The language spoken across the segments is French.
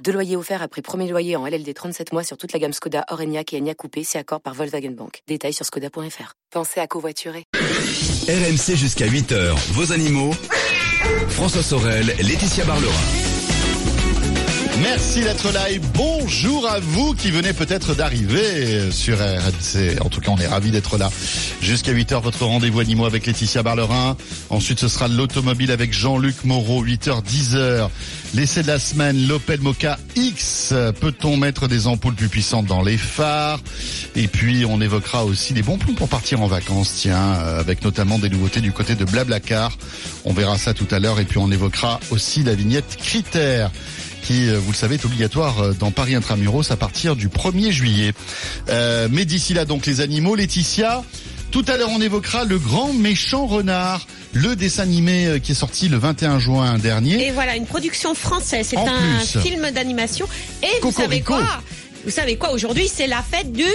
Deux loyers offerts après premier loyer en LLD 37 mois sur toute la gamme Skoda, Orenia et Enya Coupé, c'est accord par Volkswagen Bank. Détails sur skoda.fr. Pensez à covoiturer. RMC jusqu'à 8h, vos animaux. François Sorel, Laetitia Barlerin. Merci d'être là et bonjour à vous qui venez peut-être d'arriver sur RMC. En tout cas, on est ravis d'être là. Jusqu'à 8h, votre rendez-vous animaux avec Laetitia Barlerin. Ensuite, ce sera l'automobile avec Jean-Luc Moreau, 8h, 10h. L'essai de la semaine, l'Opel Mocha X. Peut-on mettre des ampoules plus puissantes dans les phares? Et puis, on évoquera aussi des bons plans pour partir en vacances, tiens, euh, avec notamment des nouveautés du côté de Blablacar. On verra ça tout à l'heure. Et puis, on évoquera aussi la vignette critère qui, euh, vous le savez, est obligatoire euh, dans Paris Intramuros à partir du 1er juillet. Euh, mais d'ici là, donc, les animaux, Laetitia, tout à l'heure, on évoquera le grand méchant renard, le dessin animé qui est sorti le 21 juin dernier. Et voilà, une production française. C'est un plus. film d'animation. Et vous savez quoi? Vous savez quoi Aujourd'hui, c'est la fête du.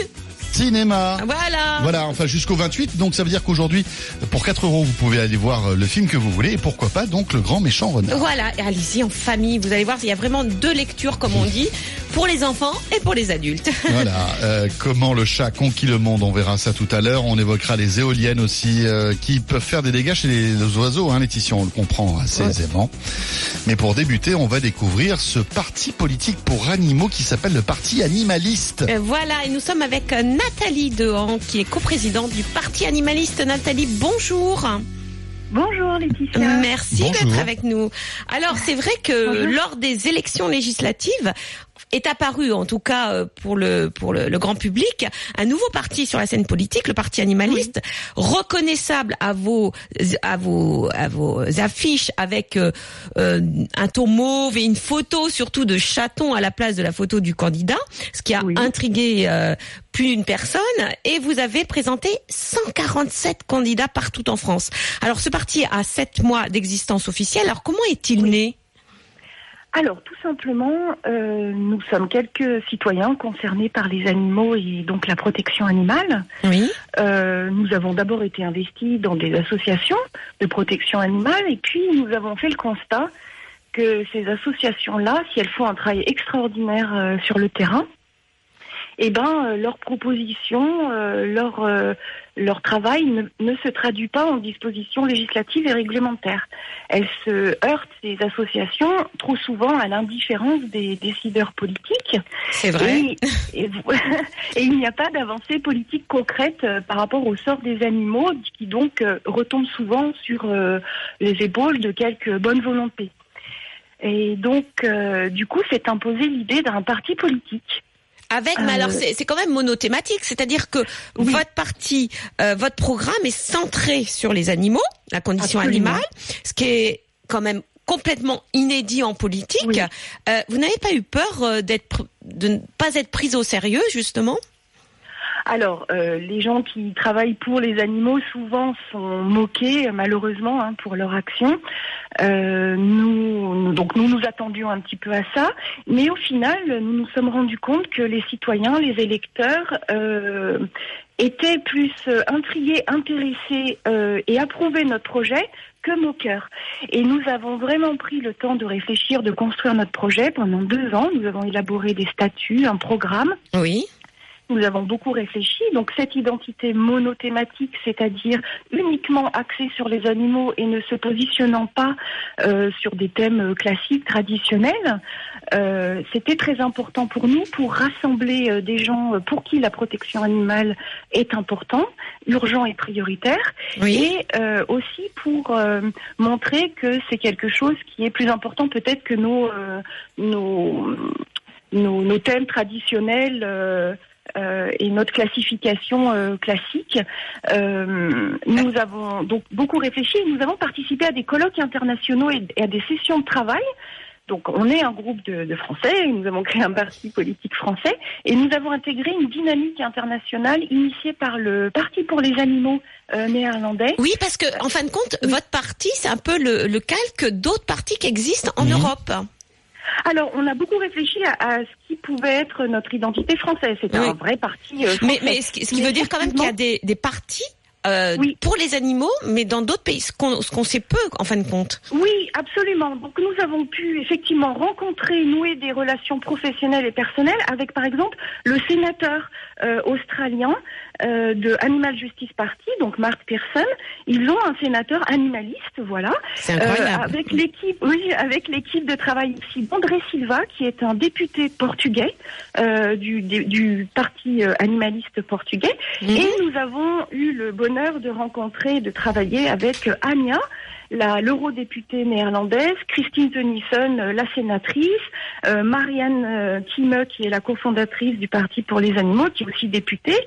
Cinéma. Voilà. Voilà, enfin jusqu'au 28. Donc ça veut dire qu'aujourd'hui, pour 4 euros, vous pouvez aller voir euh, le film que vous voulez et pourquoi pas donc le grand méchant renard. Voilà, et allez-y en famille. Vous allez voir, il y a vraiment deux lectures, comme on dit, pour les enfants et pour les adultes. Voilà, euh, comment le chat conquit le monde, on verra ça tout à l'heure. On évoquera les éoliennes aussi, euh, qui peuvent faire des dégâts chez les, les oiseaux, hein, Laetitia, on le comprend assez aisément. Mais pour débuter, on va découvrir ce parti politique pour animaux qui s'appelle le Parti Animaliste. Euh, Voilà, et nous sommes avec euh, Nathalie Dehan, qui est coprésidente du Parti animaliste. Nathalie, bonjour. Bonjour Laetitia. Merci d'être avec nous. Alors, c'est vrai que lors des élections législatives, est apparu, en tout cas euh, pour le pour le, le grand public, un nouveau parti sur la scène politique, le parti animaliste, reconnaissable à vos à vos à vos affiches avec euh, euh, un ton mauve et une photo surtout de chaton à la place de la photo du candidat, ce qui a Oui. intrigué euh, plus d'une personne. Et vous avez présenté 147 candidats partout en France. Alors ce parti a sept mois d'existence officielle. Alors comment est-il né? Alors tout simplement, euh, nous sommes quelques citoyens concernés par les animaux et donc la protection animale. Oui. Euh, nous avons d'abord été investis dans des associations de protection animale et puis nous avons fait le constat que ces associations-là, si elles font un travail extraordinaire euh, sur le terrain, eh ben euh, leurs propositions, euh, leur euh, leur travail ne, ne se traduit pas en dispositions législatives et réglementaires. Elles se heurtent ces associations trop souvent à l'indifférence des décideurs politiques C'est vrai. et, et vous- et il n'y a pas d'avancée politique concrète euh, par rapport au sort des animaux qui donc retombe souvent sur les épaules de quelques bonnes volontés. Et donc, euh, du coup, s'est imposée l'idée d'un parti politique. Avec, mais Euh, alors c'est c'est quand même monothématique, c'est-à-dire que Oui. votre parti, euh, votre programme est centré sur les animaux, la condition Absolument. animale, ce qui est quand même complètement inédit en politique. Oui. Euh, vous n'avez pas eu peur euh, d'être de ne pas être prise au sérieux justement? Alors, euh, les gens qui travaillent pour les animaux souvent sont moqués, malheureusement, hein, pour leur action. Euh, nous, donc nous nous attendions un petit peu à ça, mais au final, nous nous sommes rendus compte que les citoyens, les électeurs, euh, étaient plus euh, intrigués, intéressés euh, et approuvaient notre projet que moqueurs. Et nous avons vraiment pris le temps de réfléchir, de construire notre projet pendant deux ans. Nous avons élaboré des statuts, un programme. Oui. Nous avons beaucoup réfléchi. Donc cette identité monothématique, c'est-à-dire uniquement axée sur les animaux et ne se positionnant pas euh, sur des thèmes euh, classiques, traditionnels, euh, c'était très important pour nous pour rassembler euh, des gens euh, pour qui la protection animale est important, urgent et prioritaire, Oui. et euh, aussi pour euh, montrer que c'est quelque chose qui est plus important peut-être que nos, euh, nos, nos, nos thèmes traditionnels. euh, euh, et notre classification euh, classique. Euh, nous avons donc beaucoup réfléchi et nous avons participé à des colloques internationaux et, et à des sessions de travail Donc on est un groupe de, de, Français, nous avons créé un parti politique français et nous avons intégré une dynamique internationale initiée par le Parti pour les animaux euh, néerlandais. Oui, parce que en fin de compte, votre parti, c'est un peu le, le calque d'autres partis qui existent en. Europe. Alors on a beaucoup réfléchi à, à ce qui pouvait être notre identité française. C'est Oui. un vrai parti euh, Mais, français. mais ce qui, ce qui Mais veut dire quand même qu'il y a des, des partis euh, Oui. pour les animaux, mais dans d'autres pays, ce qu'on ce qu'on sait peu en fin de compte. Oui, absolument. Donc nous avons pu effectivement rencontrer, nouer des relations professionnelles et personnelles avec par exemple le sénateur euh, australien euh, de Animal Justice Party, donc Mark Pearson. Ils ont un sénateur animaliste, voilà. C'est Euh, avec l'équipe, oui, avec l'équipe de travail aussi d'André Silva, qui est un député portugais euh, du, du, du parti euh, animaliste portugais. Mhm. Et nous avons eu le bonheur de rencontrer de travailler avec Anya, la l'eurodéputée néerlandaise, Christine Tennyson, euh, la sénatrice, euh, Marianne euh, Thieme, qui est la cofondatrice du Parti pour les animaux, qui est aussi députée.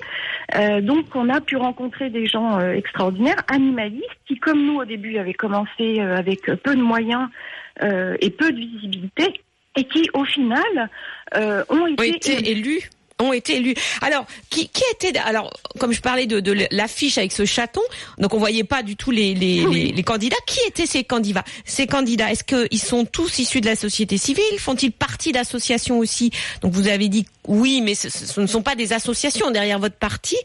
Euh, donc on a pu rencontrer des gens euh, extraordinaires, animalistes, qui comme nous au début avaient commencé euh, avec peu de moyens euh, et peu de visibilité, et qui au final euh, ont été élus ont été élus. Alors, qui, qui était alors comme je parlais de, de l'affiche avec ce chaton, donc on voyait pas du tout les, les, Oui. les, les candidats. Qui étaient ces candidats? Ces candidats, est-ce qu'ils sont tous issus de la société civile? Font-ils partie d'associations aussi? Donc vous avez dit oui, mais ce, ce ne sont pas des associations derrière votre parti.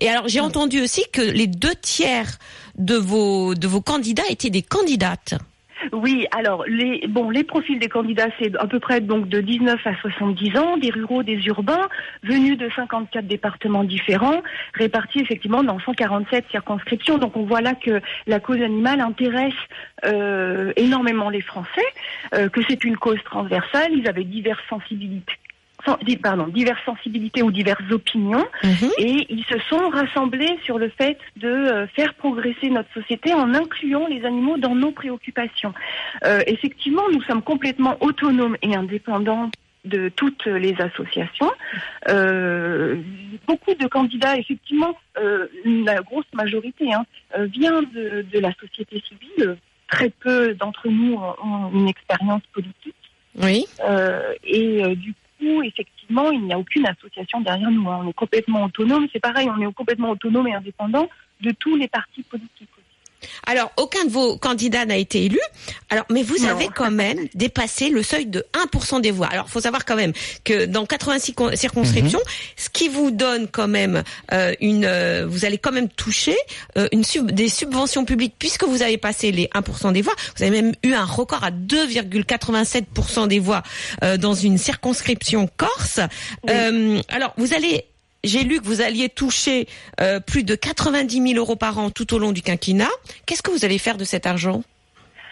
Et alors j'ai entendu aussi que les deux tiers de vos de vos candidats étaient des candidates. Oui, alors les bon les profils des candidats c'est à peu près donc de 19 à 70 ans, des ruraux, des urbains, venus de 54 départements différents, répartis effectivement dans 147 circonscriptions. Donc on voit là que la cause animale intéresse euh, énormément les Français, euh, que c'est une cause transversale. Ils avaient diverses sensibilités. Pardon, diverses sensibilités ou diverses opinions. Mhm. Et ils se sont rassemblés sur le fait de euh, faire progresser notre société en incluant les animaux dans nos préoccupations. Euh, effectivement, nous sommes complètement autonomes et indépendants de toutes les associations. Euh, beaucoup de candidats, effectivement, euh, la grosse majorité hein, vient de, de la société civile. Très peu d'entre nous ont une expérience politique. Oui. Euh, et du effectivement, il n'y a aucune association derrière nous. hein. On est complètement autonome. C'est pareil, on est complètement autonome et indépendant de tous les partis politiques. Alors, aucun de vos candidats n'a été élu. Alors, mais vous Non. avez quand même dépassé le seuil de 1% des voix. Alors, faut savoir quand même que dans 86 con- circonscriptions, ce qui vous donne quand même euh, une, euh, vous allez quand même toucher euh, une sub- des subventions publiques puisque vous avez passé les 1% des voix. Vous avez même eu un record à 2,87% des voix euh, dans une circonscription corse. Euh, alors, vous allez j'ai lu que vous alliez toucher euh, plus de 90 000 euros par an tout au long du quinquennat. Qu'est-ce que vous allez faire de cet argent?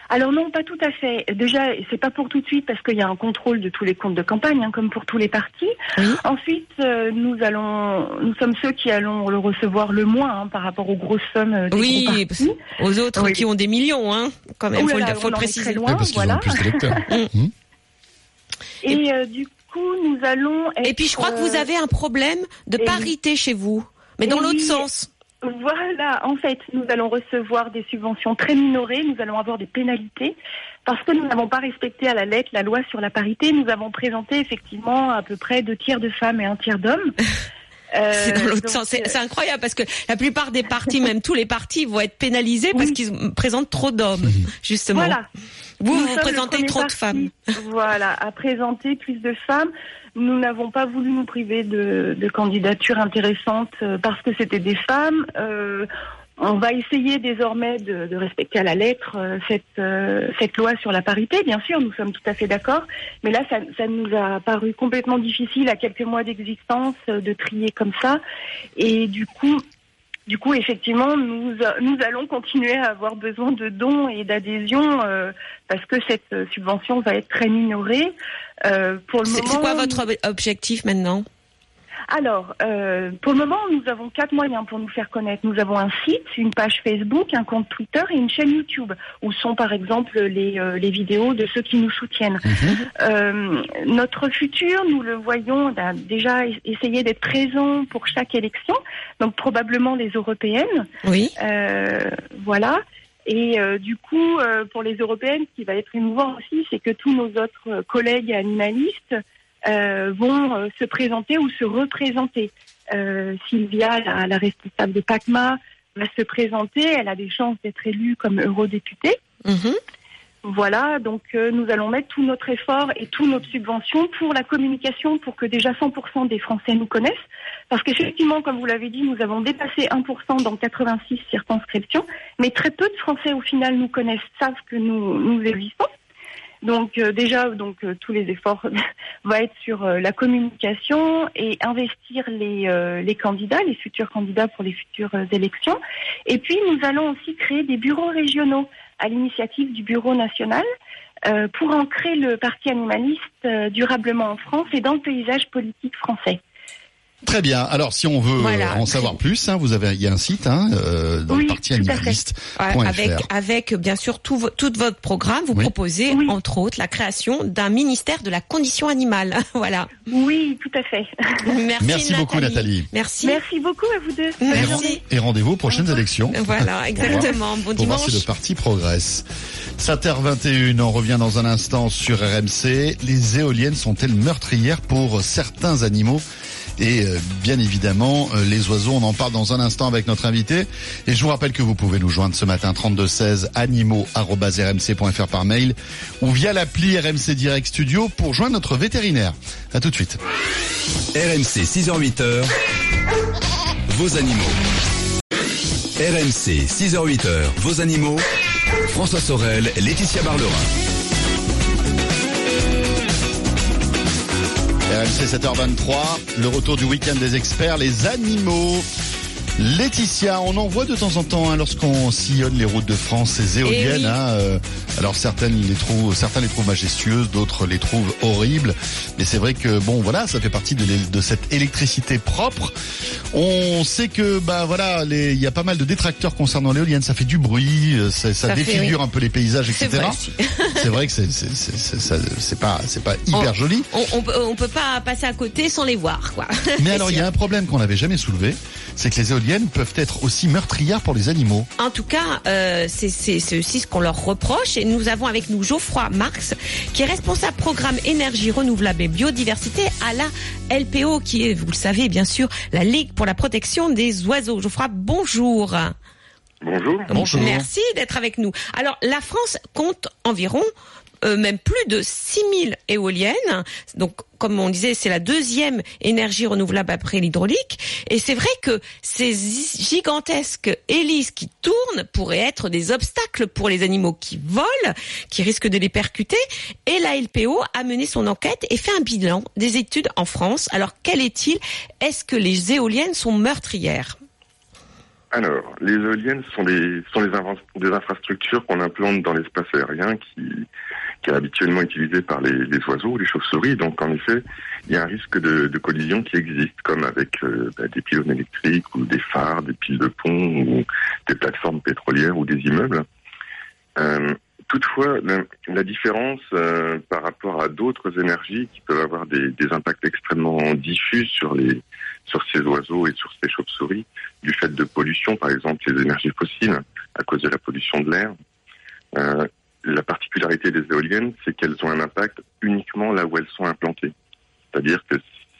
Alors non, pas tout à fait. Déjà, c'est pas pour tout de suite parce qu'il y a un contrôle de tous les comptes de campagne, hein, comme pour tous les partis. Oui. Ensuite, euh, nous allons, nous sommes ceux qui allons le recevoir le moins hein, par rapport aux grosses sommes euh, des Oui, aux autres Oui. qui ont des millions, hein, quand même, Oh là faut, là, le, faut on le en est préciser. très loin. Oui, parce qu'ils voilà. ont plus d'électeurs. Et euh, du coup, nous allons. Et puis je crois que vous euh, avez un problème de et parité chez vous, mais dans l'autre oui. sens. Voilà, en fait, nous allons recevoir des subventions très minorées, nous allons avoir des pénalités, parce que nous n'avons pas respecté à la lettre la loi sur la parité. Nous avons présenté effectivement à peu près deux tiers de femmes et un tiers d'hommes. Euh, C'est dans l'autre donc, sens. C'est euh, c'est incroyable parce que la plupart des partis, même tous les partis, vont être pénalisés parce Oui. qu'ils présentent trop d'hommes, justement. Voilà. Vous, Nous vous présentez trop de femmes. Voilà, à présenter plus de femmes. Nous n'avons pas voulu nous priver de, de candidatures intéressantes euh, parce que c'était des femmes. Euh, on va essayer désormais de, de respecter à la lettre euh, cette, euh, cette loi sur la parité, bien sûr, nous sommes tout à fait d'accord. Mais là, ça, ça nous a paru complètement difficile à quelques mois d'existence euh, de trier comme ça. Et du coup, du coup, effectivement, nous, nous allons continuer à avoir besoin de dons et d'adhésions euh, parce que cette euh, subvention va être très minorée. Euh, pour le C'est moment, c'est quoi votre ob- objectif maintenant? Alors, euh, pour le moment, nous avons quatre moyens pour nous faire connaître. Nous avons un site, une page Facebook, un compte Twitter et une chaîne YouTube, où sont par exemple les, euh, les vidéos de ceux qui nous soutiennent. Euh, notre futur, nous le voyons on a déjà es- essayé d'être présent pour chaque élection, donc probablement les européennes. Oui. Euh, voilà. Et euh, du coup, euh, pour les européennes, ce qui va être émouvant aussi, c'est que tous nos autres collègues animalistes euh, vont euh, se présenter ou se représenter. Euh, Sylvia, la, la responsable de PACMA, va se présenter. Elle a des chances d'être élue comme eurodéputée. Mhm. Voilà, donc euh, nous allons mettre tout notre effort et toutes notre subventions pour la communication, pour que déjà 100% des Français nous connaissent. Parce qu'effectivement, comme vous l'avez dit, nous avons dépassé 1% dans 86 circonscriptions, mais très peu de Français au final nous connaissent, savent que nous, nous existons. Donc euh, déjà, donc euh, tous les efforts vont être sur euh, la communication et investir les, les candidats, les futurs candidats pour les futures élections. Et puis nous allons aussi créer des bureaux régionaux à l'initiative du Bureau national pour ancrer le parti animaliste durablement en France et dans le paysage politique français. Très bien. Alors, si on veut Voilà. euh, en savoir plus, hein, vous avez, il y a un site hein, euh, dans Oui, le parti avec, avec bien sûr tout, vo- tout votre programme, vous Oui. proposez Oui. entre autres la création d'un ministère de la condition animale. voilà. Oui, tout à fait. Merci, Merci beaucoup, Nathalie. Merci. Merci beaucoup à vous deux. Merci. Et, rendez-vous aux prochaines élections. Voilà, exactement. Bon Pour voir dimanche. si le parti progresse. 7h21, on revient dans un instant sur RMC. Les éoliennes sont-elles meurtrières pour certains animaux? Et euh, bien évidemment, euh, les oiseaux, on en parle dans un instant avec notre invité. Et je vous rappelle que vous pouvez nous joindre ce matin 32 16 animaux@rmc.fr par mail ou via l'appli RMC Direct Studio pour joindre notre vétérinaire. À tout de suite. RMC 6h-8h, vos animaux. RMC 6h-8h, vos animaux. François Sorel, Laetitia Barlerin. RMC 7h23, le retour du week-end des experts, les animaux. Laetitia, on en voit de temps en temps hein, lorsqu'on sillonne les routes de France, ces éoliennes. Eh oui. hein, euh, alors certaines les trouvent, certains les trouvent majestueuses, d'autres les trouvent horribles. Mais c'est vrai que bon, voilà, ça fait partie de, cette électricité propre. On sait que bah voilà, il y a pas mal de détracteurs concernant l'éolienne. Ça fait du bruit, euh, ça, ça Ça fait, défigure un peu les paysages, etc. C'est vrai que c'est pas c'est pas hyper On- joli. On, on peut pas passer à côté sans les voir, quoi. Mais alors, il y a un problème qu'on n'avait jamais soulevé, c'est que les éoliennes peuvent être aussi meurtrières pour les animaux. En tout cas, euh, c'est aussi ce qu'on leur reproche. Et nous avons avec nous Geoffroy Marx, qui est responsable programme énergie renouvelable et biodiversité à la LPO, qui est, vous le savez bien sûr, la Ligue pour la protection des oiseaux. Geoffroy, bonjour. Bonjour. Bonjour. Merci d'être avec nous. Alors, la France compte environ euh, même plus de 6000 éoliennes. Donc, comme on disait, c'est la deuxième énergie renouvelable après l'hydraulique. Et c'est vrai que ces gigantesques hélices qui tournent pourraient être des obstacles pour les animaux qui volent, qui risquent de les percuter. Et la LPO a mené son enquête et fait un bilan des études en France. Alors, quel est-il? Est-ce que les éoliennes sont meurtrières? Alors, les éoliennes sont des, infrastructures qu'on implante dans l'espace aérien qui, qui est habituellement utilisé par les, les oiseaux ou les chauves-souris. Donc, en effet, il y a un risque de, de collision qui existe, comme avec euh, bah, des pylônes électriques ou des phares, des piles de pont ou des plateformes pétrolières ou des immeubles. Euh, toutefois, la, la différence euh, par rapport à d'autres énergies qui peuvent avoir des, des impacts extrêmement diffus sur les sur ces oiseaux et sur ces chauves-souris, du fait de pollution, par exemple les énergies fossiles, à cause de la pollution de l'air. Euh, la particularité des éoliennes, c'est qu'elles ont un impact uniquement là où elles sont implantées. C'est-à-dire que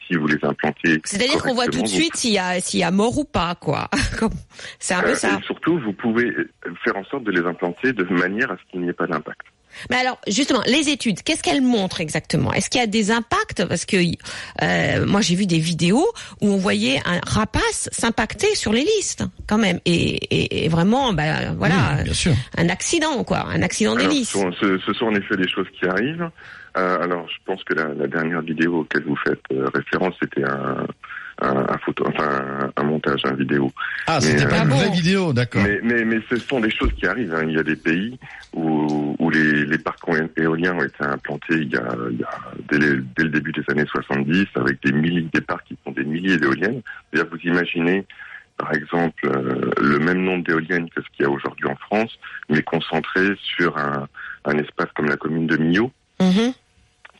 si vous les implantez. C'est-à-dire qu'on voit tout de suite s'il y a s'il y a mort ou pas, quoi. C'est un peu euh, ça. et surtout, vous pouvez faire en sorte de les implanter de manière à ce qu'il n'y ait pas d'impact. Mais alors, justement, les études, qu'est-ce qu'elles montrent exactement? Est-ce qu'il y a des impacts? Parce que euh, moi, j'ai vu des vidéos où on voyait un rapace s'impacter sur les listes, quand même, et, et, et vraiment, ben voilà, Oui, bien sûr. un accident, quoi, un accident Alors, ce, sont- ce- ce sont en effet des choses qui arrivent. Euh, alors, je pense que la, la dernière vidéo auquel vous faites euh, référence, c'était un, un, un photo, enfin un, un montage, un vidéo. Ah, c'était euh, pas Ah une bon vraie vidéo, d'accord. Mais, mais, mais ce sont des choses qui arrivent. hein. Il y a des pays où, où les, les parcs éoliens ont été implantés il y a, il y a dès, les- dès le début des années 70 avec des milliers des parcs qui font des milliers d'éoliennes. Vous imaginez, par exemple, euh, le même nombre d'éoliennes que ce qu'il y a aujourd'hui en France, mais concentré sur un, un espace comme la commune de Millau. Mhm.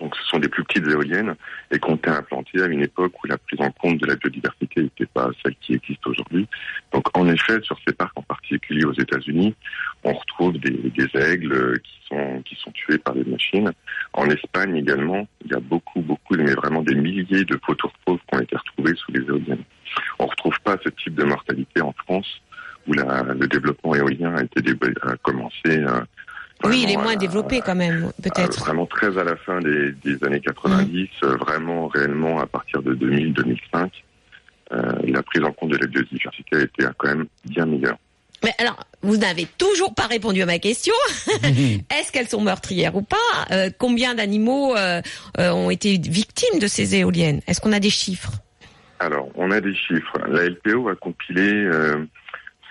Donc ce sont des plus petites éoliennes et qui ont été implantées à une époque où la prise en compte de la biodiversité n'était pas celle qui existe aujourd'hui. Donc en effet, sur ces parcs en particulier aux États-Unis, on retrouve des, aigles qui sont qui sont tués par des machines. En Espagne également, il y a beaucoup beaucoup mais vraiment des milliers de poteaux qui ont été retrouvés sous les éoliennes. On retrouve pas ce type de mortalité en France où le développement éolien a été a commencé. Euh, Oui, il est moins développé quand même, à- peut-être. vraiment très à la fin des, des années 90, euh, vraiment réellement à partir de 2000-2005, euh, la prise en compte de la biodiversité a été euh, quand même bien meilleure. Mais alors, vous n'avez toujours pas répondu à ma question. Est-ce qu'elles sont meurtrières ou pas? Euh, Combien d'animaux euh, euh, ont été victimes de ces éoliennes? Est-ce qu'on a des chiffres? Alors, on a des chiffres. La LPO a compilé euh,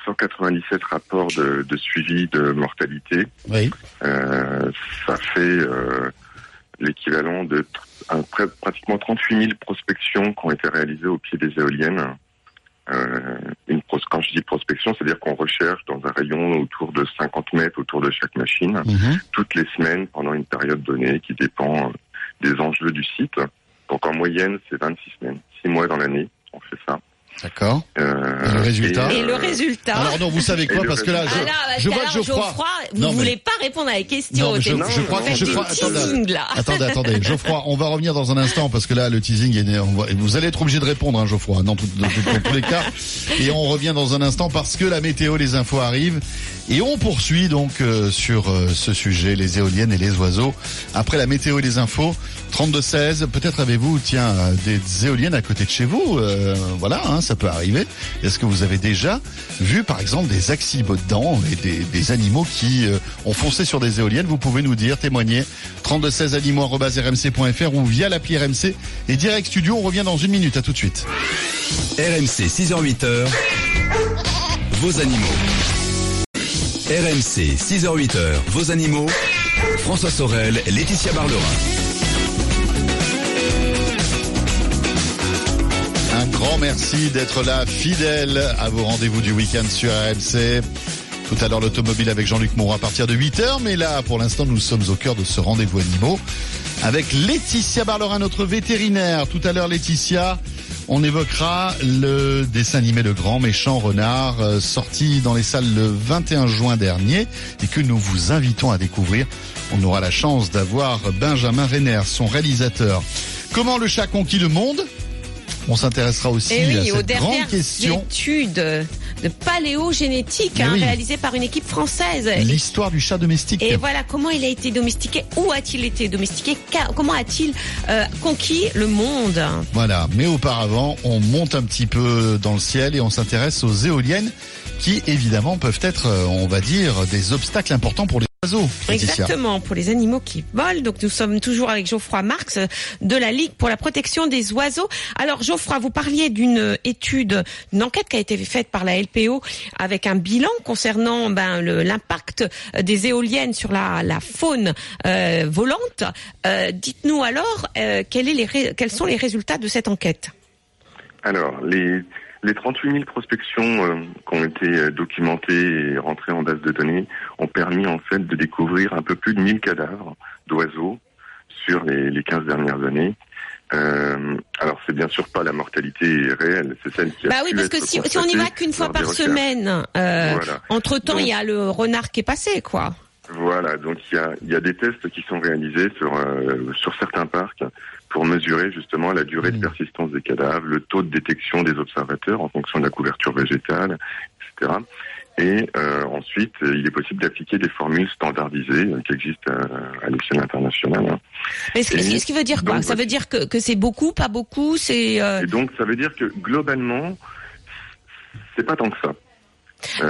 197 rapports de, de suivi de mortalité. Oui. Euh, ça fait euh, l'équivalent de un- pratiquement 38 000 prospections qui ont été réalisées au pied des éoliennes. Euh, une quand je dis prospection, c'est-à-dire qu'on recherche dans un rayon autour de 50 mètres autour de chaque machine, Mhm. toutes les semaines pendant une période donnée qui dépend des enjeux du site. Donc en moyenne, c'est 26 semaines, 6 mois dans l'année, on fait ça. D'accord. Euh, Et le résultat Et le euh, résultat Alors non, vous savez quoi Parce que là, Ah je, là, parce je vois que Geoffroy. vous ne mais- voulez pas répondre à la question. Non, je, je crois, je crois, attendez, là. attendez, attendez, Geoffroy, on va revenir dans un instant parce que là, le teasing, est, on va- vous allez être obligé de répondre, hein, Geoffroy, dans, tout- dans tout- dans tous les cas. Et on revient dans un instant parce que la météo, les infos arrivent et on poursuit donc euh, sur euh, ce sujet, les éoliennes et les oiseaux. Après la météo et les infos, 32-16, peut-être avez-vous, tiens, euh, des éoliennes à côté de chez vous. voilà, hein, ça peut arriver. Est-ce que vous avez déjà vu, par exemple, des accidents et des, animaux qui ont foncé sur des éoliennes? Vous pouvez nous dire, témoigner. 3216 animaux@rmc.fr ou via l'appli RMC et direct studio. On revient dans une minute. À tout de suite. RMC 6h-8h, vos animaux. RMC 6h-8h, vos animaux. François Sorel, Laetitia Barlerin. Un grand merci d'être là, fidèle à vos rendez-vous du week-end sur RMC. Tout à l'heure, l'automobile avec Jean-Luc Moreau à partir de 8h. Mais là, pour l'instant, nous sommes au cœur de ce rendez-vous animaux avec Laetitia Barlerin, notre vétérinaire. Tout à l'heure, Laetitia, on évoquera le dessin animé Le Grand Méchant Renard, euh, sorti dans les salles le 21 juin dernier et que nous vous invitons à découvrir. On aura la chance d'avoir Benjamin Renner, son réalisateur. Comment le chat conquit le monde? On s'intéressera aussi à Eh aux cette grande question, études paléogénétique hein, oui. réalisées par une équipe française. l'histoire du chat domestique. Et voilà, comment il a été domestiqué Où a-t-il été domestiqué Comment a-t-il euh, conquis le monde? Voilà, mais auparavant, on monte un petit peu dans le ciel et on s'intéresse aux éoliennes qui, évidemment, peuvent être, euh, on va dire, des obstacles importants pour les. Exactement, pour les animaux qui volent. Donc nous sommes toujours avec Geoffroy Marx de la Ligue pour la protection des oiseaux. Alors Geoffroy, vous parliez d'une étude, d'une enquête qui a été faite par la LPO avec un bilan concernant ben, le- l'impact des éoliennes sur la, la faune euh, volante. Euh, Dites-nous alors euh, quel est les ré- quels sont les résultats de cette enquête? Alors, les, les 38 000 prospections euh, qui ont été euh, documentées et rentrées en base de données ont permis en fait de découvrir un peu plus de 1000 cadavres d'oiseaux sur les, les 15 dernières années. Euh, alors, c'est bien sûr pas la mortalité réelle, c'est celle qui a Bah oui, parce que si, si on y va qu'une fois par semaine, euh, Voilà. entre temps il y a le renard qui est passé, quoi. Voilà, donc il y a, il y a des tests qui sont réalisés sur, euh, sur certains parcs pour mesurer justement la durée de Mmh. persistance des cadavres, le taux de détection des observateurs en fonction de la couverture végétale, etc. Et euh, ensuite, il est possible d'appliquer des formules standardisées euh, qui existent euh, à l'échelle internationale. hein. Mais ce, Et ce qui veut dire quoi? donc, Ça veut dire que, que c'est beaucoup, pas beaucoup? C'est euh, Et donc, ça veut dire que globalement, c'est pas tant que ça.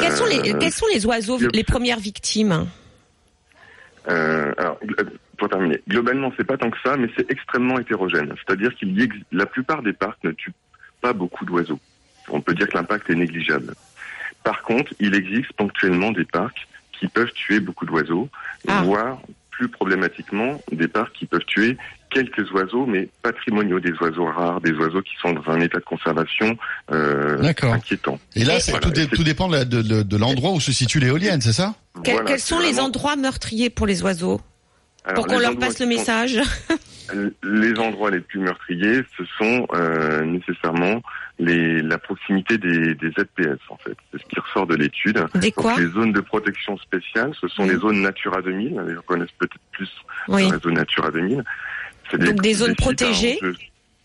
quels sont les quels sont les oiseaux les premières victimes? Alors, pour terminer, globalement, c'est pas tant que ça, mais c'est extrêmement hétérogène. C'est-à-dire qu'il y ex- la plupart des parcs ne tuent pas beaucoup d'oiseaux. On peut dire que l'impact est négligeable. Par contre, il existe ponctuellement des parcs qui peuvent tuer beaucoup d'oiseaux, Ah. voire plus problématiquement des parcs qui peuvent tuer quelques oiseaux, mais patrimoniaux, des oiseaux rares, des oiseaux qui sont dans un état de conservation euh, inquiétant. Et là, Voilà, tout, dé- dépend de, l'endroit où se situe l'éolienne, c'est ça? Que- Voilà, Quels sont les endroits meurtriers pour les oiseaux? Alors, Pour qu'on leur passe le sont- message Les endroits les plus meurtriers, ce sont euh, nécessairement les, la proximité des, des ZPS, en fait. C'est ce qui ressort de l'étude. Des Donc, quoi les zones de protection spéciale, ce sont Oui. les zones Natura 2000. Les gens connaissent peut-être plus Oui. la zone Natura 2000. C'est Donc des zones protégées enjeu-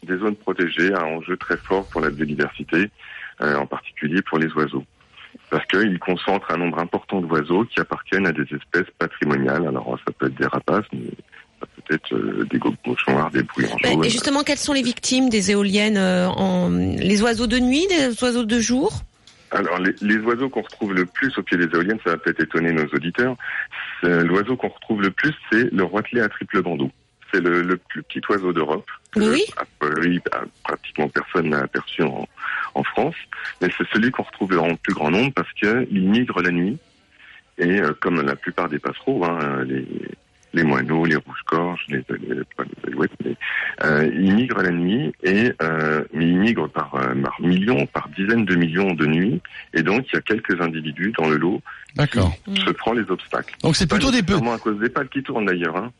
Des zones protégées à enjeu très fort pour la biodiversité, euh, en particulier pour les oiseaux. Parce qu'ils concentrent un nombre important d'oiseaux qui appartiennent à des espèces patrimoniales. Alors ça peut être des rapaces, mais ça peut être euh, des gobe-cochons noirs, des jaunes. et justement, quelles sont les victimes des éoliennes euh, en les oiseaux de nuit, des oiseaux de jour? Alors, les, les oiseaux qu'on retrouve le plus au pied des éoliennes, ça va peut-être étonner nos auditeurs. L'oiseau qu'on retrouve le plus, c'est le roitelet à triple bandeau. C'est le, le plus petit oiseau d'Europe. Oui. a priori, bah, pratiquement personne n'a aperçu en, en France. Mais c'est celui qu'on retrouve en plus grand nombre parce qu'il migre la nuit. Et euh, comme la plupart des passereaux, hein, les, les moineaux, les rouges-gorges, les, les, les, les euh, ils migrent la nuit et euh, mais ils migrent par, euh, par millions, par dizaines de millions de nuits. Et donc, il y a quelques individus dans le lot D'accord. qui se prend les obstacles. Donc c'est Pas plutôt des peu. à cause des pales qui tournent d'ailleurs. Hein.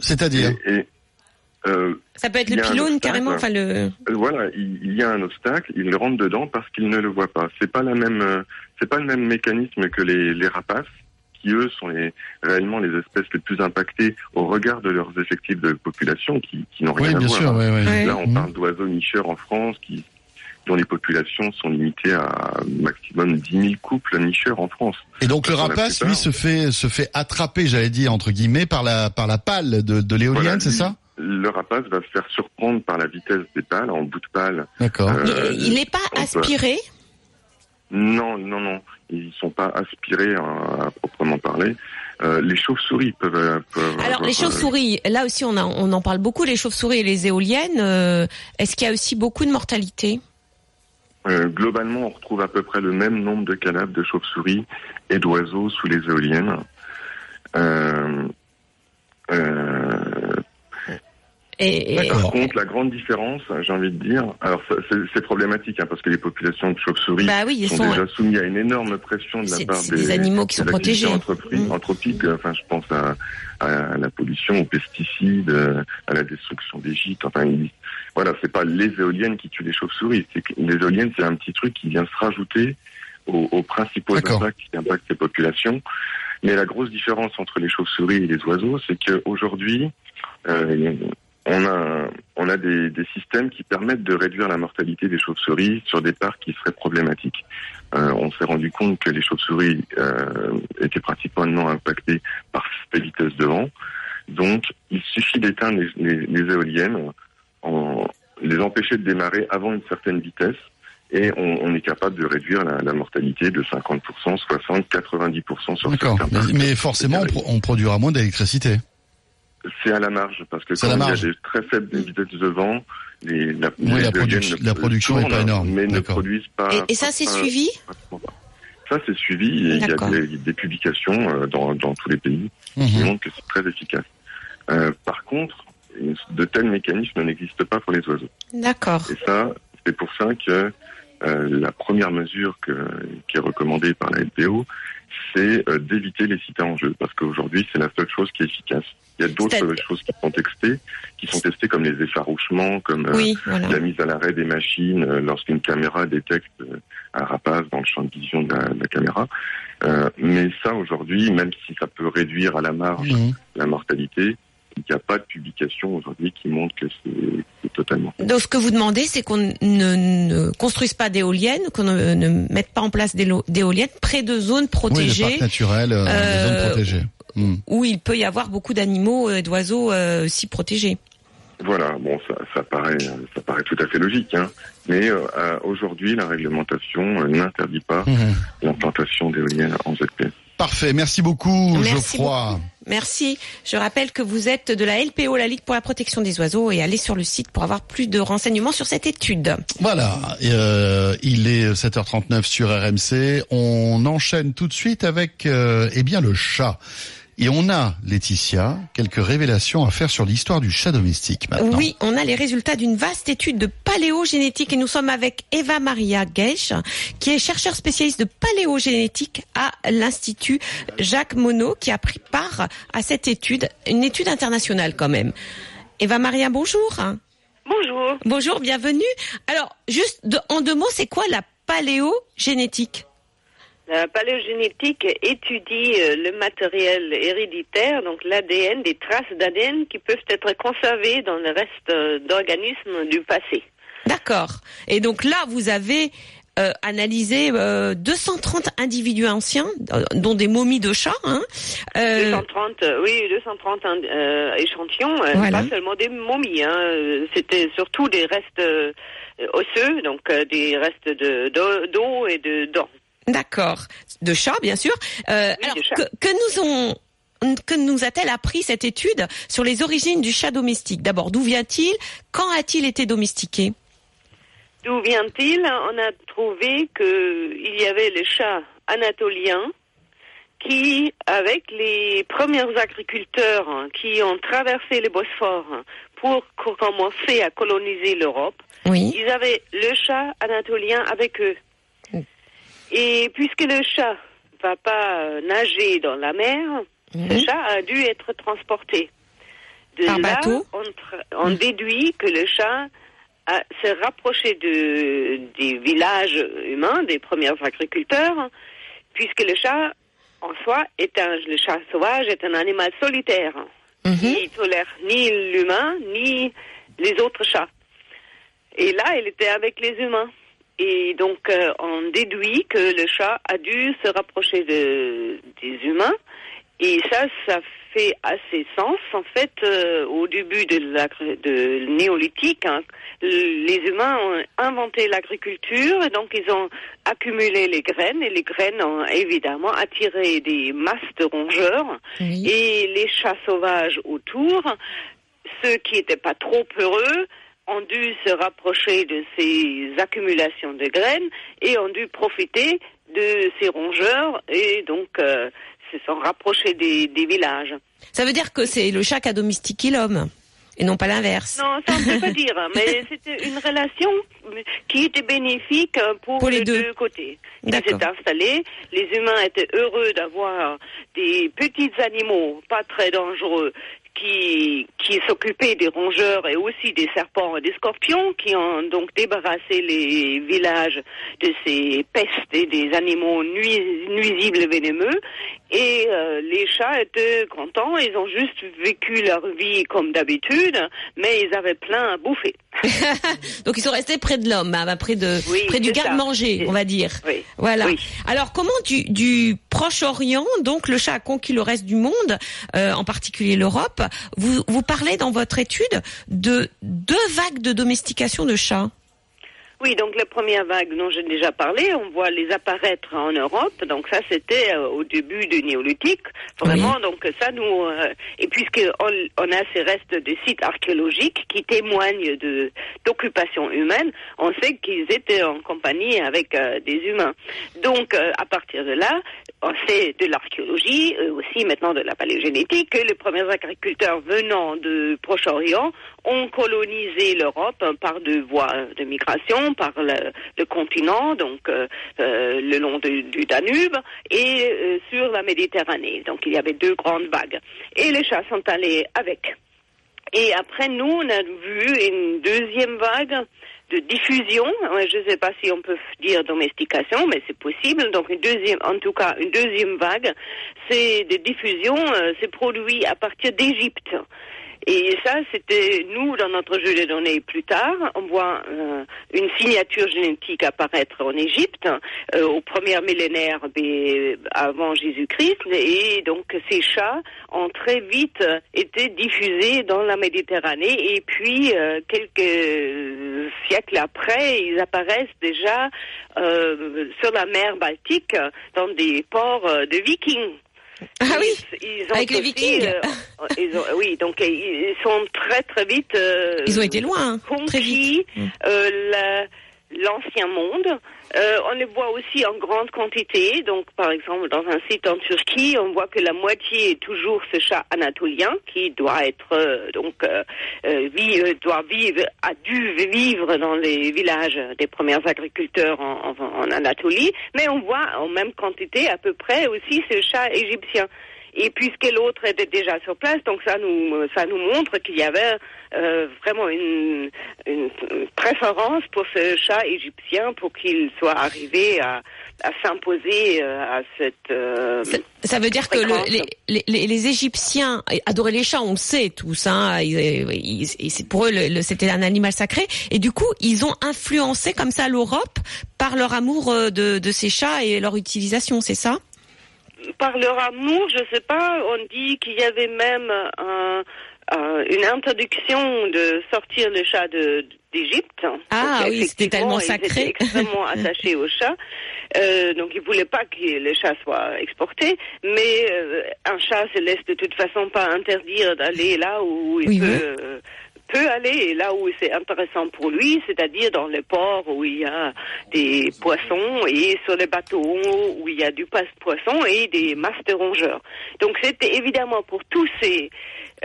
C'est-à-dire Et, et, euh, Ça peut être le pylône obstacle. carrément, enfin le. Euh, voilà, il, il y a un obstacle, il rentre dedans parce qu'il ne le voit pas. C'est pas la même, euh, c'est pas le même mécanisme que les, les rapaces, qui eux sont les, réellement les espèces les plus impactées au regard de leurs effectifs de population, qui, qui n'ont rien Oui, à bien voir. sûr. Ouais, ouais. Ouais. Là, on Mhm. parle d'oiseaux nicheurs en France qui, dont les populations sont limitées à maximum 10 000 couples nicheurs en France. Et donc le rapace, plupart. lui, se fait se fait attraper, j'allais dire entre guillemets, par la par la pale de, de l'éolienne, Voilà, c'est ça Le rapace va se faire surprendre par la vitesse des pales, en bout de pale. D'accord. Euh, il n'est pas aspiré. Non, non, non. Ils sont pas aspirés à, à proprement parler. Euh, les chauves-souris peuvent, euh, peuvent Alors avoir, les chauves-souris, là aussi on, a- on en parle beaucoup, les chauves-souris et les éoliennes. euh, Est-ce qu'il y a aussi beaucoup de mortalité? Euh, globalement, on retrouve à peu près le même nombre de cadavres de chauves-souris et d'oiseaux sous les éoliennes. Euh, euh, et, et- Par contre, la grande différence, j'ai envie de dire, alors c'est problématique hein, parce que les populations de chauves-souris Bah oui, sont, sont. déjà soumises à une énorme pression de la part des, des animaux qui sont protégés. anthropi- Mm. anthropique. Enfin, je pense à, à la pollution, aux pesticides, à la destruction des gîtes. Enfin, il- voilà, c'est pas les éoliennes qui tuent les chauves-souris. C'est que les éoliennes, c'est un petit truc qui vient se rajouter aux, aux principaux impacts qui impactent ces populations. Mais la grosse différence entre les chauves-souris et les oiseaux, c'est qu'aujourd'hui, euh, on a, on a des, des systèmes qui permettent de réduire la mortalité des chauves-souris sur des parcs qui seraient problématiques. Euh, on s'est rendu compte que les chauves-souris euh, étaient principalement impactées par ces vitesses de vent. Donc, il suffit d'éteindre les, les- les éoliennes, en, les empêcher de démarrer avant une certaine vitesse, et on, on est capable de réduire la, la mortalité de 50%, 60%, 90% sur D'accord. certains Mais, mais forcément, on, pro- on produira moins d'électricité. C'est à la marge, parce que quand il y a des très faibles vitesses de vent, les, la, Oui, les la ne- production est tournent, pas énorme. Mais ne produisent pas. et, et ça c'est suivi. Ça, c'est suivi et il y a des, des publications euh, dans, dans tous les pays qui Mhm. montrent que c'est très efficace. Euh, par contre, de tels mécanismes n'existent pas pour les oiseaux. D'accord. Et ça, c'est pour ça que euh, la première mesure que, qui est recommandée par la LPO, c'est euh, d'éviter les sites à enjeu, parce qu'aujourd'hui, c'est la seule chose qui est efficace. Il y a d'autres choses qui sont testées, qui sont testées comme les effarouchements, comme euh, Oui, voilà. la mise à l'arrêt des machines euh, lorsqu'une caméra détecte euh, un rapace dans le champ de vision de la, de la caméra. Euh, mais ça, aujourd'hui, même si ça peut réduire à la marge la mortalité, il n'y a pas de publication aujourd'hui qui montre que c'est totalement. Donc ce que vous demandez, c'est qu'on ne, ne construise pas d'éoliennes, qu'on ne, ne mette pas en place d'éoliennes près de zones Oui, le protégées parc naturel, euh, les Euh, zones protégées. Mhm. où il peut y avoir beaucoup d'animaux et d'oiseaux euh, si protégés. Voilà, bon, ça, ça paraît, ça paraît tout à fait logique, hein. Mais euh, euh, aujourd'hui, la réglementation euh, n'interdit pas Mhm. l'implantation d'éoliennes en ZPS. Parfait. Merci beaucoup, Merci Geoffroy. beaucoup. Merci. Je rappelle que vous êtes de la LPO, la Ligue pour la protection des oiseaux, et allez sur le site pour avoir plus de renseignements sur cette étude. Voilà, euh, il est 7h39 sur RMC. On enchaîne tout de suite avec euh, eh bien le chat. Et on a, Laetitia, quelques révélations à faire sur l'histoire du chat domestique maintenant. Oui, on a les résultats d'une vaste étude de paléogénétique et nous sommes avec Eva Maria Geich, qui est chercheur spécialiste de paléogénétique à l'Institut Jacques Monod, qui a pris part à cette étude, une étude internationale quand même. Eva Maria, bonjour. Bonjour. Bonjour, bienvenue. Alors, juste de- en deux mots, c'est quoi la paléogénétique? La paléogénétique étudie euh, le matériel héréditaire, donc l'ADN, des traces d'ADN qui peuvent être conservées dans le reste euh, d'organismes du passé. D'accord. Et donc là, vous avez euh, analysé euh, 230 individus anciens, euh, dont des momies de chats. Hein. Euh, 230, euh, oui, 230 euh, échantillons, euh, Voilà. pas seulement des momies, hein, euh, c'était surtout des restes euh, osseux, donc euh, des restes de d'eau d'eau et de dents. D'accord. De chats, bien sûr. Euh, Oui, alors, que, que nous ont que nous a-t-elle appris cette étude sur les origines du chat domestique? D'abord, d'où vient-il? Quand a-t-il été domestiqué? D'où vient-il? On a trouvé qu'il y avait les chats anatoliens qui, avec les premiers agriculteurs qui ont traversé le Bosphore pour co- commencer à coloniser l'Europe, Oui. ils avaient le chat anatolien avec eux. Et puisque le chat va pas euh, nager dans la mer, le Mhm. chat a dû être transporté. De Par là, bateau on, déduit que le chat a- s'est rapproché de, des villages humains, des premiers agriculteurs, puisque le chat, en soi, est un, le chat sauvage est un animal solitaire. Mhm. Il tolère ni l'humain, ni les autres chats. Et là, il était avec les humains. Et donc, euh, on déduit que le chat a dû se rapprocher de, des humains. Et ça, ça fait assez sens. En fait, euh, au début de, l'agri- de néolithique, hein, les humains ont inventé l'agriculture. Donc, ils ont accumulé les graines. Et les graines ont évidemment attiré des masses de rongeurs. Oui. Et les chats sauvages autour, ceux qui n'étaient pas trop heureux, ont dû se rapprocher de ces accumulations de graines et ont dû profiter de ces rongeurs et donc euh, se sont rapprochés des, des villages. Ça veut dire que c'est le chat qui a domestiqué l'homme et non pas l'inverse. Non, ça ne peut pas dire, mais c'était une relation qui était bénéfique pour, Pour les les deux. deux, côtés. D'accord. s'est installé, les humains étaient heureux d'avoir des petits animaux pas très dangereux qui, qui s'occupaient des rongeurs et aussi des serpents et des scorpions qui ont donc débarrassé les villages de ces pestes et des animaux nui- nuisibles vénémeux. Et euh, les chats étaient contents, ils ont juste vécu leur vie comme d'habitude, mais ils avaient plein à bouffer. Donc ils sont restés près de l'homme, hein, près de Oui, près du garde-manger, on va dire. Oui. Voilà. Oui. Alors comment du, du Proche-Orient, donc le chat a conquis le reste du monde, euh, en particulier l'Europe. Vous vous parlez dans votre étude de deux vagues de domestication de chats. Oui, donc la première vague dont j'ai déjà parlé, on voit les apparaître en Europe. Donc ça, c'était euh, au début du néolithique, vraiment. Donc ça, nous euh, et puisque on, on a ces restes de sites archéologiques qui témoignent de d'occupation humaine, on sait qu'ils étaient en compagnie avec euh, des humains. Donc à partir de là, on sait de l'archéologie, euh, aussi maintenant de la paléogénétique, que les premiers agriculteurs venant de Proche-Orient ont colonisé l'Europe par deux voies de migration, par le, le continent, donc euh, euh, le long du, du Danube, et euh, sur la Méditerranée. Donc il y avait deux grandes vagues. Et les chats sont allés avec. Et après, nous, on a vu une deuxième vague de diffusion. Je ne sais pas si on peut dire domestication, mais c'est possible. Donc, une deuxième, en tout cas, une deuxième vague, c'est de diffusion, euh, c'est produit à partir d'Égypte. Et ça, c'était nous dans notre jeu de données plus tard. On voit euh, une signature génétique apparaître en Égypte euh, au premier millénaire avant Jésus-Christ. Et donc ces chats ont très vite été diffusés dans la Méditerranée. Et puis euh, quelques siècles après, ils apparaissent déjà euh, sur la mer Baltique dans des ports euh, de Vikings. Ah oui. Ils- ils ont Avec les Vikings. euh, ils ont- oui, donc euh, ils sont très très vite. euh, Ils ont été loin, hein, conquis très vite. Mm. euh, la- l'ancien monde. Euh, on les voit aussi en grande quantité. Donc, par exemple, dans un site en Turquie, on voit que la moitié est toujours ce chat anatolien qui doit être euh, donc euh, euh, euh, doit vivre, a dû vivre dans les villages des premiers agriculteurs en, en- en Anatolie. Mais on voit en même quantité à peu près aussi ce chat égyptien. Et puisque l'autre était déjà sur place, donc ça nous ça nous montre qu'il y avait euh, vraiment une, une préférence pour ce chat égyptien pour qu'il soit arrivé à, à s'imposer euh, à cette. euh, Ça, ça veut dire que le- les, les, les- Égyptiens adoraient les chats, on le sait tous. Hein, ils- ils- pour eux, le- le- c'était un animal sacré. Et du coup, ils ont influencé comme ça l'Europe par leur amour euh, de, de ces chats et leur utilisation, c'est ça? Par leur amour, je sais pas, on dit qu'il y avait même un- un- une interdiction de sortir le chat de- d'Égypte. Ah oui, c'était tellement ils sacré. étaient extrêmement attachés au chat. Euh, donc ils voulaient pas que le chat soit exporté, mais euh, un chat se laisse de toute façon pas interdire d'aller là où il Oui, peut, oui. Euh, peut aller là où c'est intéressant pour lui, c'est-à-dire dans les ports où il y a des poissons et sur les bateaux où il y a du poisson et des masses de rongeurs. Donc c'était évidemment pour tous ces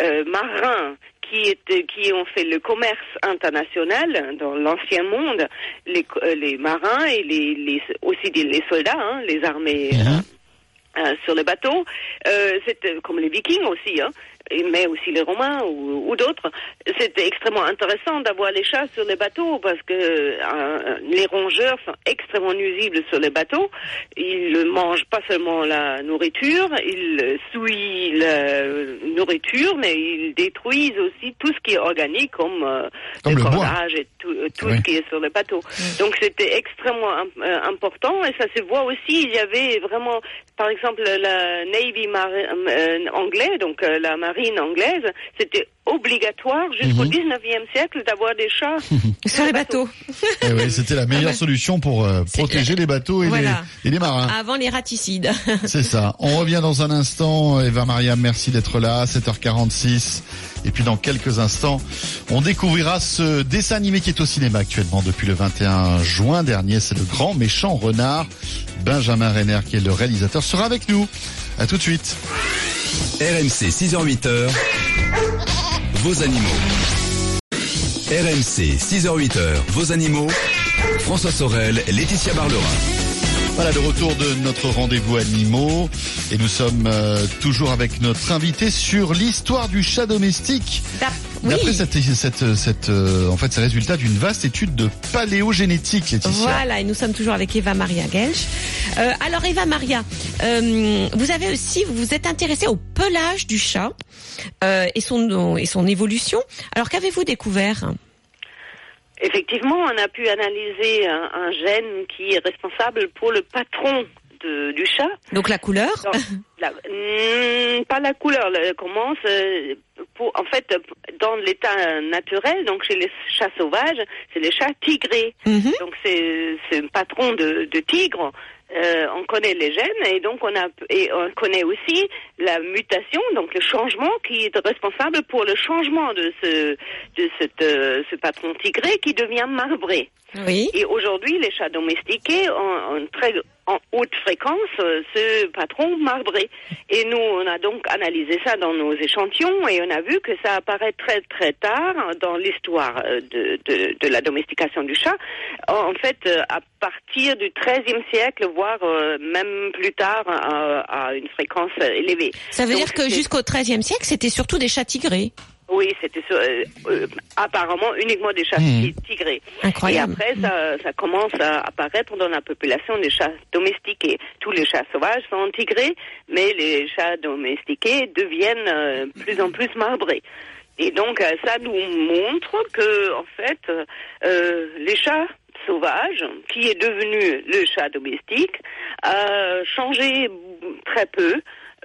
euh, marins qui étaient, qui ont fait le commerce international dans l'ancien monde, les, euh, les marins et les, les aussi des, les soldats, hein, les armées euh, euh, sur les bateaux, euh, c'était comme les Vikings aussi, hein, mais aussi les Romains ou, ou d'autres. C'était extrêmement intéressant d'avoir les chats sur les bateaux parce que euh, les rongeurs sont extrêmement nuisibles sur les bateaux. Ils mangent pas seulement la nourriture, ils souillent la nourriture, mais ils détruisent aussi tout ce qui est organique comme, euh, Comme le bois. cordage et tout, euh, tout Oui. ce qui est sur le bateau. Donc c'était extrêmement im- euh, important et ça se voit aussi. Il y avait vraiment, par exemple, la Navy mar- euh, anglais, donc euh, la marine anglaise, c'était obligatoire jusqu'au Mhm. 19e siècle d'avoir des chats Sur les bateaux. Eh oui, c'était la meilleure solution pour euh, protéger les bateaux et, Voilà. les, et les marins. Avant les raticides. C'est ça. On revient dans un instant. Eva Maria, merci d'être là. 7h46. Et puis dans quelques instants, on découvrira ce dessin animé qui est au cinéma actuellement depuis le 21 juin dernier. C'est le grand méchant renard. Benjamin Renner, qui est le réalisateur, sera avec nous. À tout de suite. RMC 6h-8h, vos animaux. RMC 6h-8h, vos animaux. François Sorel, Laetitia Barlerin. Voilà le retour de notre rendez-vous animaux. Et nous sommes euh, toujours avec notre invité sur l'histoire du chat domestique. D'ap- oui. D'après cette, cette, cette, euh, en fait, c'est le résultat d'une vaste étude de paléogénétique, Laetitia. Voilà, et nous sommes toujours avec Eva Maria Gelsch. Euh, alors Eva Maria, euh, vous avez aussi, vous vous êtes intéressée au pelage du chat euh, et son et son évolution. Alors qu'avez-vous découvert? Effectivement, on a pu analyser un, un gène qui est responsable pour le patron de- du chat. Donc la couleur. La- Hmm, pas la couleur, le- pour, en fait, dans l'état naturel, donc chez les chats sauvages, c'est les chats tigrés. Mhm. Donc c'est c'est un patron de, de tigre. Euh, on connaît les gènes et donc on a et on connaît aussi la mutation, donc le changement qui est responsable pour le changement de ce de cette, euh, ce patron tigré qui devient marbré. Oui. Et aujourd'hui, les chats domestiqués ont en très en haute fréquence euh, ce patron marbré. Et nous, on a donc analysé ça dans nos échantillons et on a vu que ça apparaît très très tard dans l'histoire euh, de, de, de la domestication du chat. En fait, euh, à partir du XIIIe siècle, voire même plus tard, à, à une fréquence élevée. Ça veut Donc, dire que jusqu'au XIIIe siècle, c'était surtout des chats tigrés. Oui, c'était euh, euh, apparemment uniquement des chats Hmm. ti- tigrés. Incroyable. Et après, ça, ça commence à apparaître dans la population des chats domestiqués. Tous les chats sauvages sont tigrés, mais les chats domestiqués deviennent euh, plus en plus marbrés. Et donc, euh, ça nous montre que, en fait, euh, euh, les chats sauvages, qui est devenu le chat domestique, a changé très peu.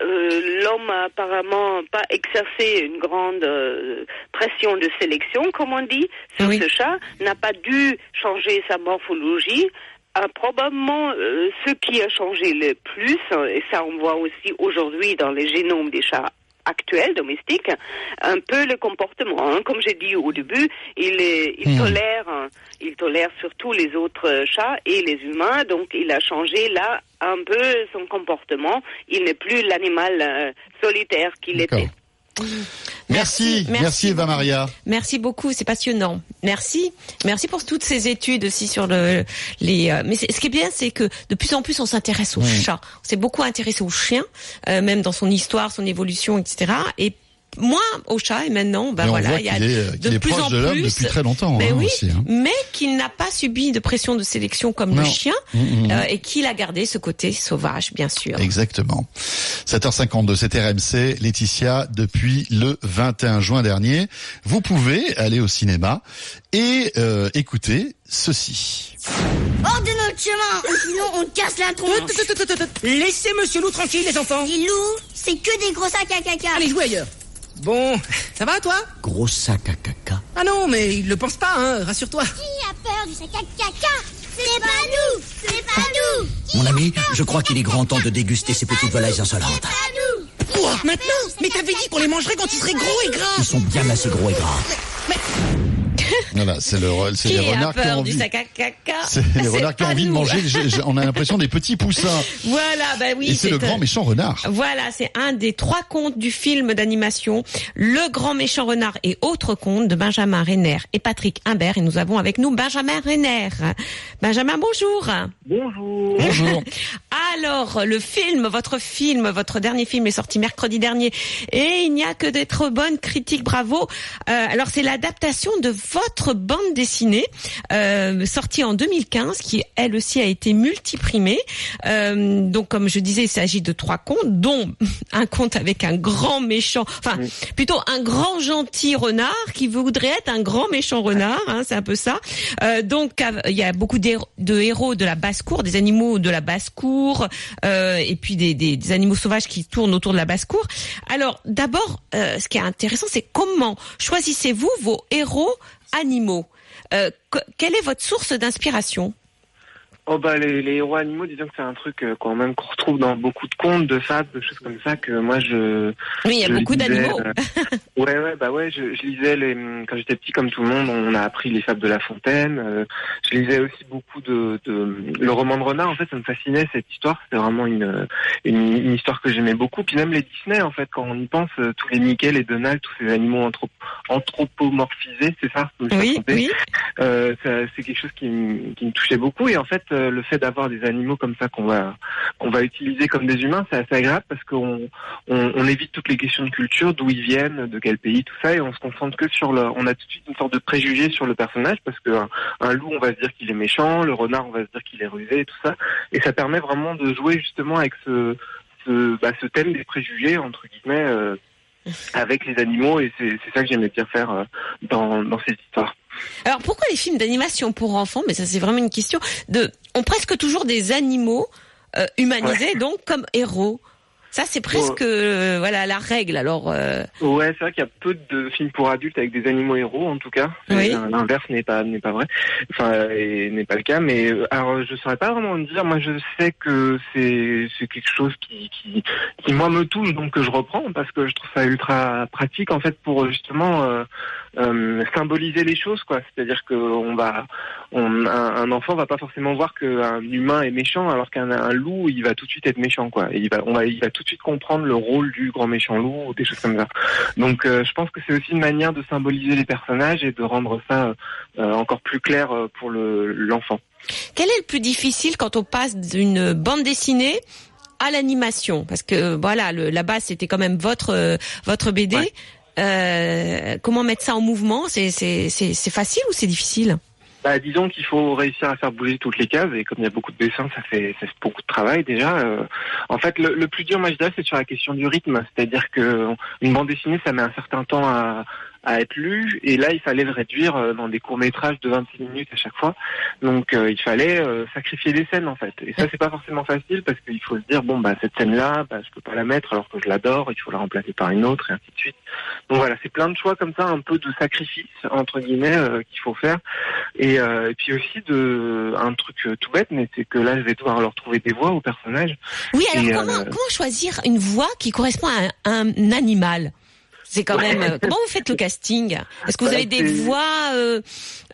Euh, L'homme a apparemment pas exercé une grande euh, pression de sélection, comme on dit, sur Oui. ce chat, n'a pas dû changer sa morphologie. A probablement euh, ce qui a changé le plus, euh, et ça on voit aussi aujourd'hui dans les génomes des chats actuels domestiques, un peu le comportement. hein. Comme j'ai dit au début, il, est, il Hmm. tolère, il tolère surtout les autres chats et les humains, donc il a changé là un peu son comportement. Il n'est plus l'animal euh, solitaire qu'il était. Merci, merci, Eva Maria. Merci beaucoup, c'est passionnant. Merci, merci pour toutes ces études aussi sur le les. Euh, mais ce qui est bien, c'est que de plus en plus on s'intéresse aux chats. On s'est beaucoup intéressé aux chiens, euh, même dans son histoire, son évolution, etc. Et moins au chat et maintenant ben voilà il y a de plus en de plus depuis très longtemps mais hein, oui aussi, hein. mais qu'il n'a pas subi de pression de sélection comme le chien mmh, mmh, mmh. Euh, et qu'il a gardé ce côté sauvage bien sûr exactement 7h52 c'est RMC Laetitia depuis le 21 juin dernier vous pouvez aller au cinéma et euh, écouter ceci Hors de notre chemin, sinon on casse la tronche. Laissez Monsieur Loup tranquille, les enfants. Les loups, c'est que des gros sacs à caca. Allez, jouez ailleurs. Bon, ça va toi? Gros sac à caca. Ah non, mais il le pense pas, hein, rassure-toi. Qui a peur du sac à caca? C'est pas nous C'est pas nous. Mon ami, je crois qu'il est grand temps de déguster ces petites volailles insolentes. C'est pas nous. Maintenant? Mais t'avais dit qu'on les mangerait quand ils seraient gros et gras. Ils sont bien assez gros et gras. Voilà, c'est le, c'est les renards qui ont envie. C'est les renards qui ont envie de manger. on a l'impression des petits poussins. Voilà, bah oui. Et c'est le grand méchant renard. Voilà, c'est un des trois contes du film d'animation, Le Grand Méchant Renard et autres contes de Benjamin Renner et Patrick Imbert. Et nous avons avec nous Benjamin Renner. Benjamin, bonjour. Bonjour. Bonjour. Alors, le film, votre film, votre dernier film est sorti mercredi dernier et il n'y a que d'être bonnes critiques. Bravo. Euh, alors, c'est l'adaptation de votre bande dessinée euh, sortie en 2015 qui elle aussi a été multiprimée. Euh, donc comme je disais, il s'agit de trois contes, dont un conte avec un grand méchant, enfin plutôt un grand gentil renard qui voudrait être un grand méchant renard, hein, c'est un peu ça. Euh, donc il y a beaucoup de héros de la basse-cour, des animaux de la basse-cour, euh, et puis des, des, des, animaux sauvages qui tournent autour de la basse-cour. Alors d'abord, ce qui est intéressant, c'est comment choisissez-vous vos héros animaux. Euh, quelle est votre source d'inspiration? Oh bah les, les, héros animaux, disons que c'est un truc euh, quand même qu'on retrouve dans beaucoup de contes, de fables, de choses comme ça que moi je. Oui, il y a beaucoup d'animaux. Euh, ouais ouais bah ouais, je, je lisais les quand j'étais petit comme tout le monde, on a appris les fables de La Fontaine. Euh, je lisais aussi beaucoup de, de, le roman de renard. En fait, ça me fascinait cette histoire. C'était vraiment une, une, une histoire que j'aimais beaucoup. Puis même les Disney, en fait, quand on y pense, tous les Mickey, les Donald, tous ces animaux anthropo anthropomorphisés, c'est ça Oui oui. Euh, c'est quelque chose qui, qui me touchait beaucoup et en fait euh, le fait d'avoir des animaux comme ça qu'on va qu'on va utiliser comme des humains, c'est assez agréable parce qu'on on, on, évite toutes les questions de culture, d'où ils viennent, de quel pays, tout ça, et on se concentre que sur le. On a tout de suite une sorte de préjugé sur le personnage parce que un, loup, on va se dire qu'il est méchant, le renard, on va se dire qu'il est rusé, tout ça, et ça permet vraiment de jouer justement avec ce ce, bah, thème des préjugés entre guillemets. Euh, avec les animaux et c'est ça que j'aimais bien faire euh, dans, dans ces histoires. Alors pourquoi les films d'animation pour enfants, mais ça c'est vraiment une question, de, ont presque toujours des animaux euh, humanisés donc comme héros ça, c'est presque euh, voilà la règle. Alors. Euh... Ouais, c'est vrai qu'il y a peu de films pour adultes avec des animaux héros, en tout cas. Oui. L'inverse n'est pas n'est pas vrai. Enfin, n'est pas le cas. Mais euh, alors, je saurais pas vraiment dire. Moi, je sais que c'est c'est quelque chose qui, qui qui moi me touche, donc que je reprends parce que je trouve ça ultra pratique en fait pour justement euh, euh, symboliser les choses, quoi. C'est-à-dire que on va, on, un, enfant va pas forcément voir qu'un humain est méchant, alors qu'un loup, il va tout de suite être méchant, quoi. Et il va, on va, il va tout de suite comprendre le rôle du grand méchant loup ou des choses comme ça. Donc, euh, je pense que c'est aussi une manière de symboliser les personnages et de rendre ça euh, encore plus clair pour l'enfant. Quel est le plus difficile quand on passe d'une bande dessinée à l'animation? Parce que voilà, le, la base c'était quand même votre votre BD. Euh, comment mettre ça en mouvement? C'est facile ou c'est difficile? Bah, disons qu'il faut réussir à faire bouger toutes les cases et comme il y a beaucoup de dessins, ça fait, ça fait beaucoup de travail déjà. Euh, en fait, le, le, plus dur, moi c'est sur la question du rythme, c'est-à-dire que une bande dessinée, ça met un certain temps à, à être lu. Et là, il fallait le réduire euh, dans des courts métrages de 26 minutes à chaque fois. Donc, euh, il fallait euh, sacrifier des scènes en fait. Et ça, c'est pas forcément facile parce qu'il faut se dire bon bah cette scène-là, bah, je peux pas la mettre alors que je l'adore. Il faut la remplacer par une autre et ainsi de suite. Donc voilà, c'est plein de choix comme ça, un peu de sacrifice entre guillemets qu'il faut faire. Et, et, puis aussi de un truc tout bête, mais c'est que là, je vais devoir leur trouver des voix aux personnages. Oui, alors comment, comment choisir une voix qui correspond à un animal? C'est quand même. Euh, comment vous faites le casting? Est-ce que vous avez des voix euh,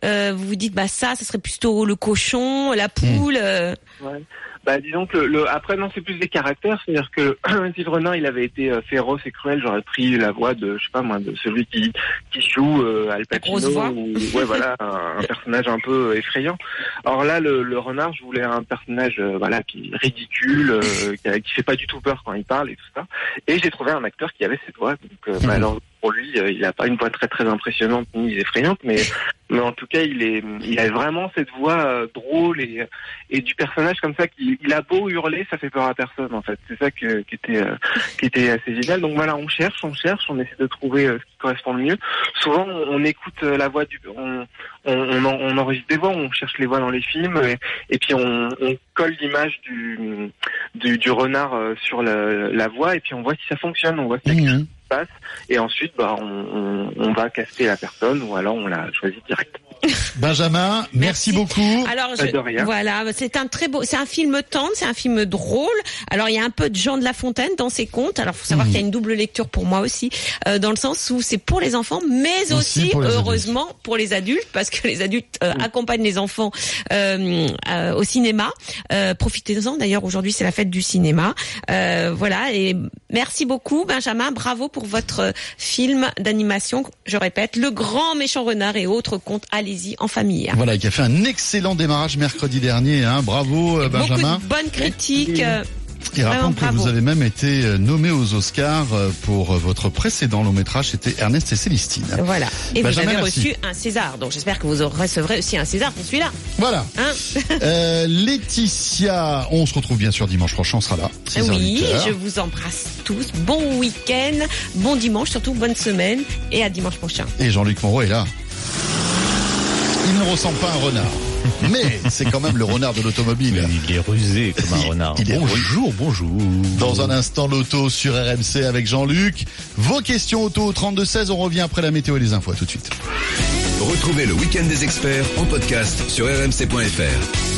euh, Vous vous dites bah ça, ça serait plutôt le cochon, la poule. Euh... Ouais. Bah, disons que le, le- après non, c'est plus des caractères, c'est-à-dire que si le renard il avait été euh, féroce et cruel, j'aurais pris la voix de, je sais pas moi, de celui qui qui joue euh, Al Pacino ou ouais voilà, un, un personnage un peu euh, effrayant. Or là, le, le renard, je voulais un personnage euh, voilà qui est ridicule, euh, qui, qui fait pas du tout peur quand il parle et tout ça. Et j'ai trouvé un acteur qui avait cette voix. Donc euh, Mhm. malheureusement pour lui, euh, il a pas une voix très très impressionnante ni effrayante, mais mais en tout cas, il est il a vraiment cette voix euh, drôle et et du personnage comme ça qui il a beau hurler, ça fait peur à personne en fait. C'est ça que, qui était euh, qui était assez génial. Donc voilà, on cherche, on cherche, on essaie de trouver ce qui correspond le mieux. Souvent, on, écoute la voix du, on, on, on, en- on enregistre des voix, on cherche les voix dans les films et, et puis on, on colle l'image du, du du renard sur la, la voix et puis on voit si ça fonctionne, on voit si ça se et ensuite bah on va caster la personne ou alors on la choisit direct. Benjamin, merci, beaucoup. Alors, Pas je- de rien. voilà, c'est un très beau, c'est un film tendre, c'est un film drôle. Alors, il y a un peu de Jean de La Fontaine dans ses contes. Alors, faut Mhm. savoir qu'il y a une double lecture pour moi aussi, euh, dans le sens où c'est pour les enfants, mais Aussi aussi, pour les heureusement pour les adultes, parce que les adultes euh, accompagnent les enfants euh, euh, au cinéma. Euh, Profitez-en. D'ailleurs, aujourd'hui, c'est la fête du cinéma. Euh, voilà. Et merci beaucoup, Benjamin. Bravo pour votre film d'animation. Je répète, Le Grand Méchant Renard et autres contes. Allez-y en famille. Voilà, qui a fait un excellent démarrage mercredi dernier. Hein. Bravo, euh, Benjamin. Beaucoup de bonnes critiques. euh, Et vraiment rappelons que bravo. vous avez même été euh, nommé aux Oscars pour votre précédent long métrage, c'était Ernest et Célestine. Voilà. Et vous avez reçu un César. Donc j'espère que vous recevrez aussi un César pour celui-là. Voilà. Hein Euh, Laetitia, on se retrouve bien sûr dimanche prochain, on sera là. 6h, oui, 8h. je vous embrasse tous. Bon week-end, bon dimanche, surtout bonne semaine et à dimanche prochain. Et Jean-Luc Moreau est là. Il ne ressemble pas à un renard. Mais c'est quand même le renard de l'automobile. Il est rusé comme un renard. Il est bonjour, bonjour. Dans un instant, l'auto sur RMC avec Jean-Luc. Vos questions auto au 32-16, on revient après la météo et les infos. À tout de suite. Retrouvez le week-end des experts en podcast sur rmc.fr.